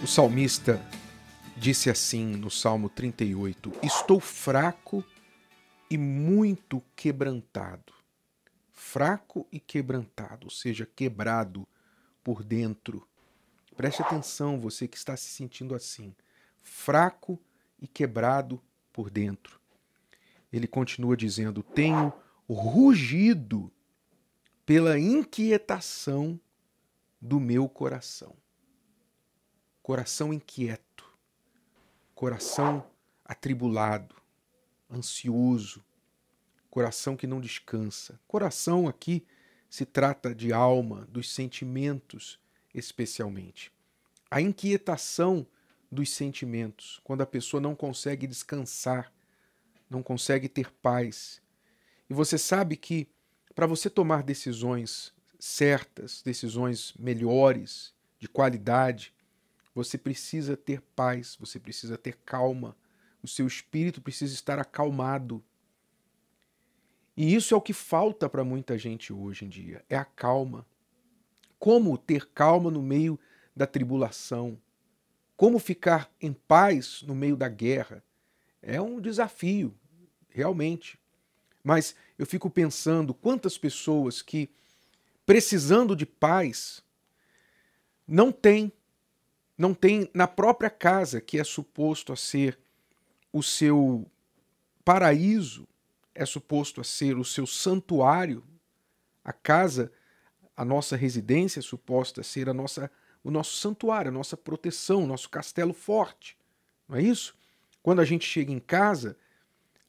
O salmista disse assim no Salmo 38: Estou fraco e muito quebrantado. Fraco e quebrantado, ou seja, quebrado por dentro. Preste atenção, você que está se sentindo assim, fraco e quebrado por dentro. Ele continua dizendo: Tenho rugido pela inquietação do meu coração coração inquieto, coração atribulado, ansioso, coração que não descansa. Coração aqui se trata de alma, dos sentimentos especialmente. A inquietação dos sentimentos, quando a pessoa não consegue descansar, não consegue ter paz. E você sabe que para você tomar decisões certas, decisões melhores, de qualidade, você precisa ter paz, você precisa ter calma. O seu espírito precisa estar acalmado. E isso é o que falta para muita gente hoje em dia, é a calma. Como ter calma no meio da tribulação? Como ficar em paz no meio da guerra? É um desafio, realmente. Mas eu fico pensando quantas pessoas que, precisando de paz, não têm não tem na própria casa, que é suposto a ser o seu paraíso, é suposto a ser o seu santuário, a casa, a nossa residência é suposta a ser a nossa, o nosso santuário, a nossa proteção, o nosso castelo forte. Não é isso? Quando a gente chega em casa,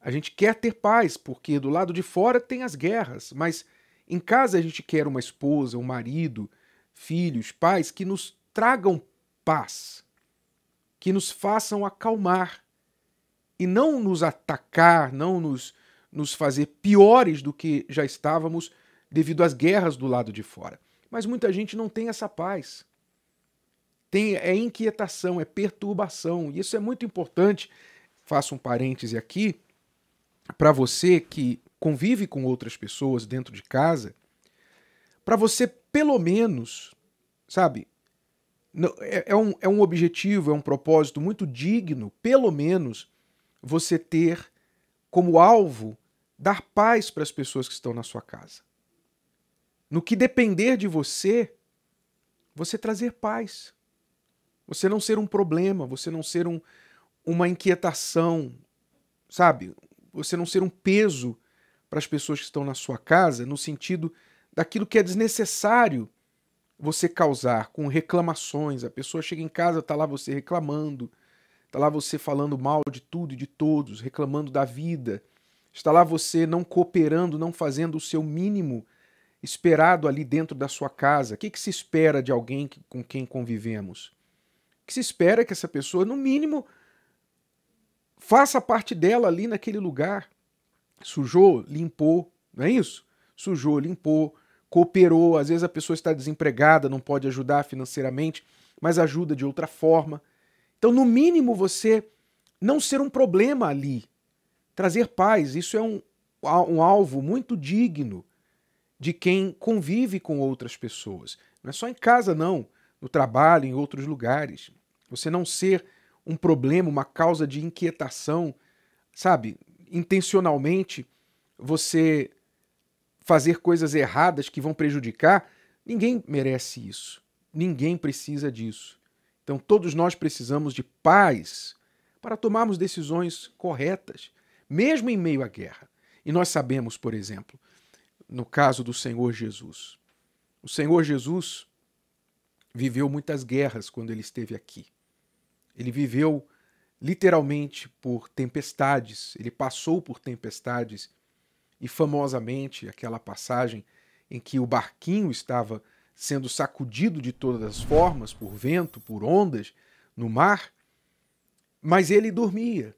a gente quer ter paz, porque do lado de fora tem as guerras, mas em casa a gente quer uma esposa, um marido, filhos, pais que nos tragam paz, que nos façam acalmar e não nos atacar, não nos, nos fazer piores do que já estávamos devido às guerras do lado de fora. Mas muita gente não tem essa paz. Tem, é inquietação, é perturbação. E isso é muito importante. Faço um parêntese aqui para você que convive com outras pessoas dentro de casa, para você pelo menos, sabe, é, é, um, é um objetivo, é um propósito muito digno, pelo menos, você ter como alvo dar paz para as pessoas que estão na sua casa. No que depender de você, você trazer paz. Você não ser um problema, você não ser um, uma inquietação, sabe? Você não ser um peso para as pessoas que estão na sua casa, no sentido daquilo que é desnecessário você causar com reclamações. A pessoa chega em casa, tá lá você reclamando, tá lá você falando mal de tudo e de todos, reclamando da vida. Está lá você não cooperando, não fazendo o seu mínimo esperado ali dentro da sua casa. O que, que se espera de alguém com quem convivemos? O que se espera é que essa pessoa, no mínimo, faça parte dela ali naquele lugar. Sujou, limpou, não é isso? Sujou, limpou, cooperou, às vezes a pessoa está desempregada, não pode ajudar financeiramente, mas ajuda de outra forma. Então, no mínimo, você não ser um problema ali. Trazer paz, isso é um, um alvo muito digno de quem convive com outras pessoas. Não é só em casa, não. No trabalho, em outros lugares. Você não ser um problema, uma causa de inquietação, sabe? Intencionalmente, você fazer coisas erradas que vão prejudicar, ninguém merece isso. Ninguém precisa disso. Então, todos nós precisamos de paz para tomarmos decisões corretas, mesmo em meio à guerra. E nós sabemos, por exemplo, no caso do Senhor Jesus. O Senhor Jesus viveu muitas guerras quando ele esteve aqui. Ele viveu literalmente por tempestades, ele passou por tempestades e famosamente aquela passagem em que o barquinho estava sendo sacudido de todas as formas por vento, por ondas no mar, mas ele dormia.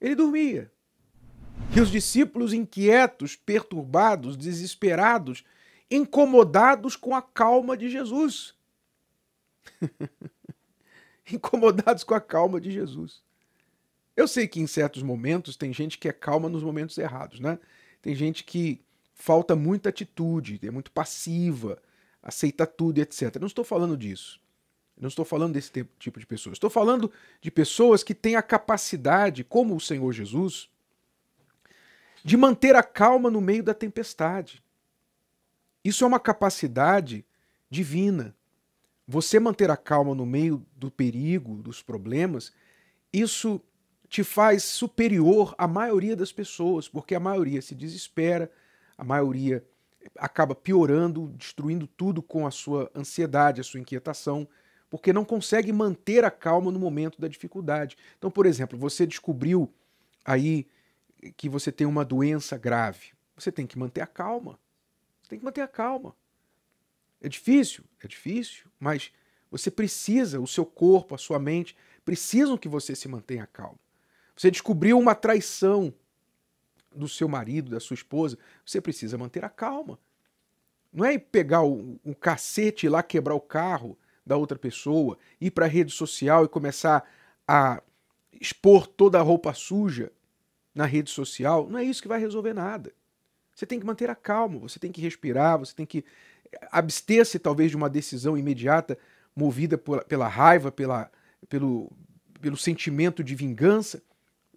Ele dormia. E os discípulos inquietos, perturbados, desesperados, incomodados com a calma de Jesus. incomodados com a calma de Jesus. Eu sei que em certos momentos tem gente que é calma nos momentos errados, né? Tem gente que falta muita atitude, é muito passiva, aceita tudo, etc. Não estou falando disso. Eu não estou falando desse tipo de pessoas. Estou falando de pessoas que têm a capacidade, como o Senhor Jesus, de manter a calma no meio da tempestade. Isso é uma capacidade divina. Você manter a calma no meio do perigo, dos problemas, isso te faz superior à maioria das pessoas, porque a maioria se desespera, a maioria acaba piorando, destruindo tudo com a sua ansiedade, a sua inquietação, porque não consegue manter a calma no momento da dificuldade. Então, por exemplo, você descobriu aí que você tem uma doença grave. Você tem que manter a calma. Tem que manter a calma. É difícil? É difícil, mas você precisa, o seu corpo, a sua mente, precisam que você se mantenha calmo. Você descobriu uma traição do seu marido, da sua esposa, você precisa manter a calma. Não é pegar o, o cacete lá quebrar o carro da outra pessoa, ir para a rede social e começar a expor toda a roupa suja na rede social. Não é isso que vai resolver nada. Você tem que manter a calma, você tem que respirar, você tem que abster-se talvez de uma decisão imediata movida por, pela raiva, pela, pelo, pelo sentimento de vingança.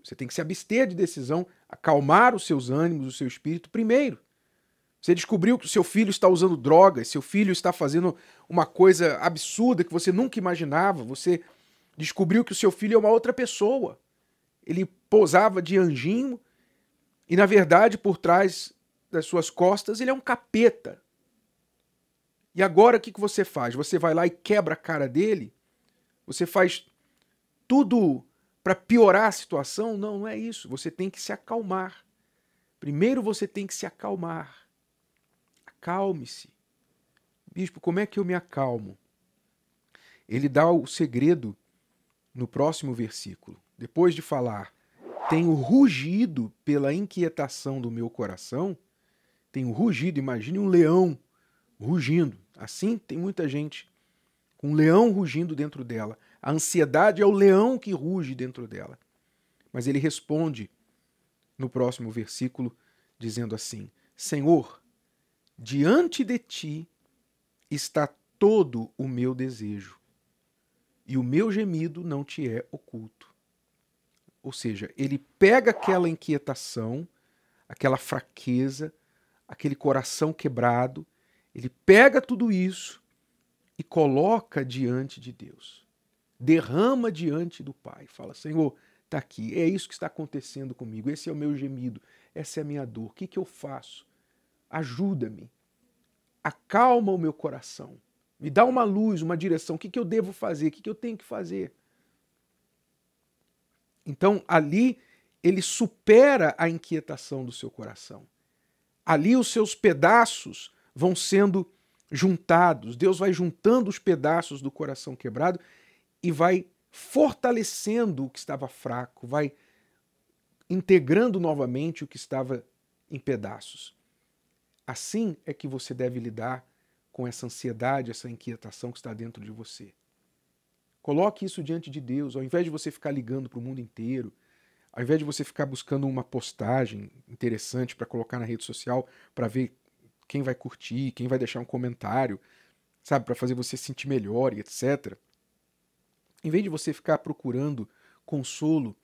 Você tem que se abster de decisão, acalmar os seus ânimos, o seu espírito primeiro. Você descobriu que o seu filho está usando drogas, seu filho está fazendo uma coisa absurda que você nunca imaginava. Você descobriu que o seu filho é uma outra pessoa. Ele posava de anjinho e, na verdade, por trás das suas costas, ele é um capeta. E agora o que, que você faz? Você vai lá e quebra a cara dele? Você faz tudo para piorar a situação? Não, não é isso. Você tem que se acalmar. Primeiro você tem que se acalmar. Acalme-se. Bispo, como é que eu me acalmo? Ele dá o segredo no próximo versículo. Depois de falar, tenho rugido pela inquietação do meu coração, tenho rugido, imagine um leão rugindo. Assim tem muita gente com um leão rugindo dentro dela. A ansiedade é o leão que ruge dentro dela. Mas ele responde no próximo versículo, dizendo assim: Senhor, diante de ti está todo o meu desejo, e o meu gemido não te é oculto. Ou seja, ele pega aquela inquietação, aquela fraqueza, aquele coração quebrado, ele pega tudo isso e coloca diante de Deus derrama diante do Pai. Fala, Senhor, está aqui, é isso que está acontecendo comigo, esse é o meu gemido, essa é a minha dor, o que, que eu faço? Ajuda-me, acalma o meu coração, me dá uma luz, uma direção, o que, que eu devo fazer, o que, que eu tenho que fazer? Então, ali, ele supera a inquietação do seu coração. Ali, os seus pedaços vão sendo juntados, Deus vai juntando os pedaços do coração quebrado e vai fortalecendo o que estava fraco, vai integrando novamente o que estava em pedaços. Assim é que você deve lidar com essa ansiedade, essa inquietação que está dentro de você. Coloque isso diante de Deus, ao invés de você ficar ligando para o mundo inteiro, ao invés de você ficar buscando uma postagem interessante para colocar na rede social para ver quem vai curtir, quem vai deixar um comentário, sabe, para fazer você se sentir melhor e etc. Em vez de você ficar procurando consolo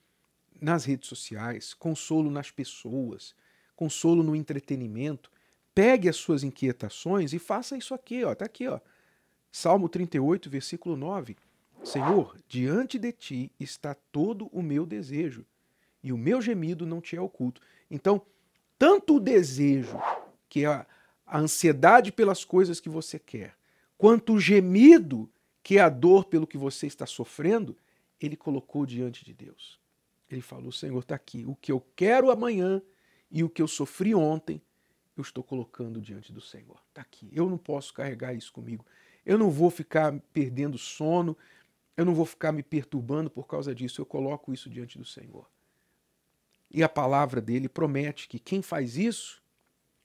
nas redes sociais, consolo nas pessoas, consolo no entretenimento, pegue as suas inquietações e faça isso aqui, ó, tá aqui, ó. Salmo 38, versículo 9. Senhor, diante de ti está todo o meu desejo, e o meu gemido não te é oculto. Então, tanto o desejo, que é a, a ansiedade pelas coisas que você quer, quanto o gemido, que a dor pelo que você está sofrendo, ele colocou diante de Deus. Ele falou: Senhor, está aqui. O que eu quero amanhã e o que eu sofri ontem, eu estou colocando diante do Senhor. Está aqui. Eu não posso carregar isso comigo. Eu não vou ficar perdendo sono. Eu não vou ficar me perturbando por causa disso. Eu coloco isso diante do Senhor. E a palavra dele promete que quem faz isso,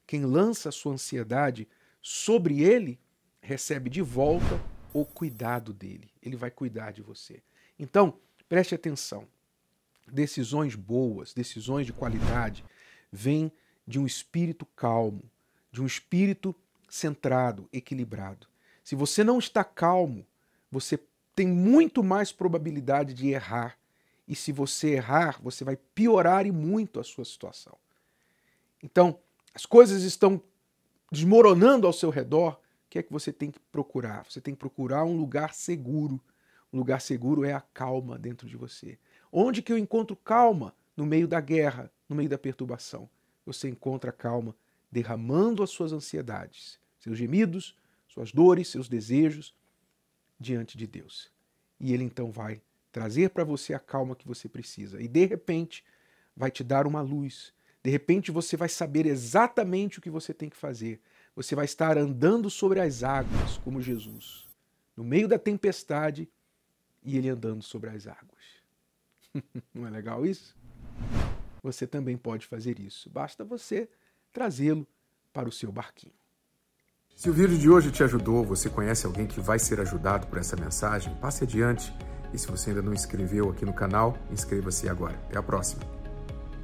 quem lança a sua ansiedade sobre ele, recebe de volta o cuidado dele. Ele vai cuidar de você. Então, preste atenção. Decisões boas, decisões de qualidade, vêm de um espírito calmo, de um espírito centrado, equilibrado. Se você não está calmo, você tem muito mais probabilidade de errar. E se você errar, você vai piorar e muito a sua situação. Então, as coisas estão desmoronando ao seu redor. Que é que você tem que procurar? Você tem que procurar um lugar seguro. Um lugar seguro é a calma dentro de você. Onde que eu encontro calma? No meio da guerra, no meio da perturbação. Você encontra calma derramando as suas ansiedades, seus gemidos, suas dores, seus desejos diante de Deus. E Ele então vai trazer para você a calma que você precisa. E de repente vai te dar uma luz. De repente você vai saber exatamente o que você tem que fazer. Você vai estar andando sobre as águas como Jesus, no meio da tempestade e ele andando sobre as águas. Não é legal isso? Você também pode fazer isso. Basta você trazê-lo para o seu barquinho. Se o vídeo de hoje te ajudou, você conhece alguém que vai ser ajudado por essa mensagem, passe adiante. E se você ainda não inscreveu aqui no canal, inscreva-se agora. Até a próxima.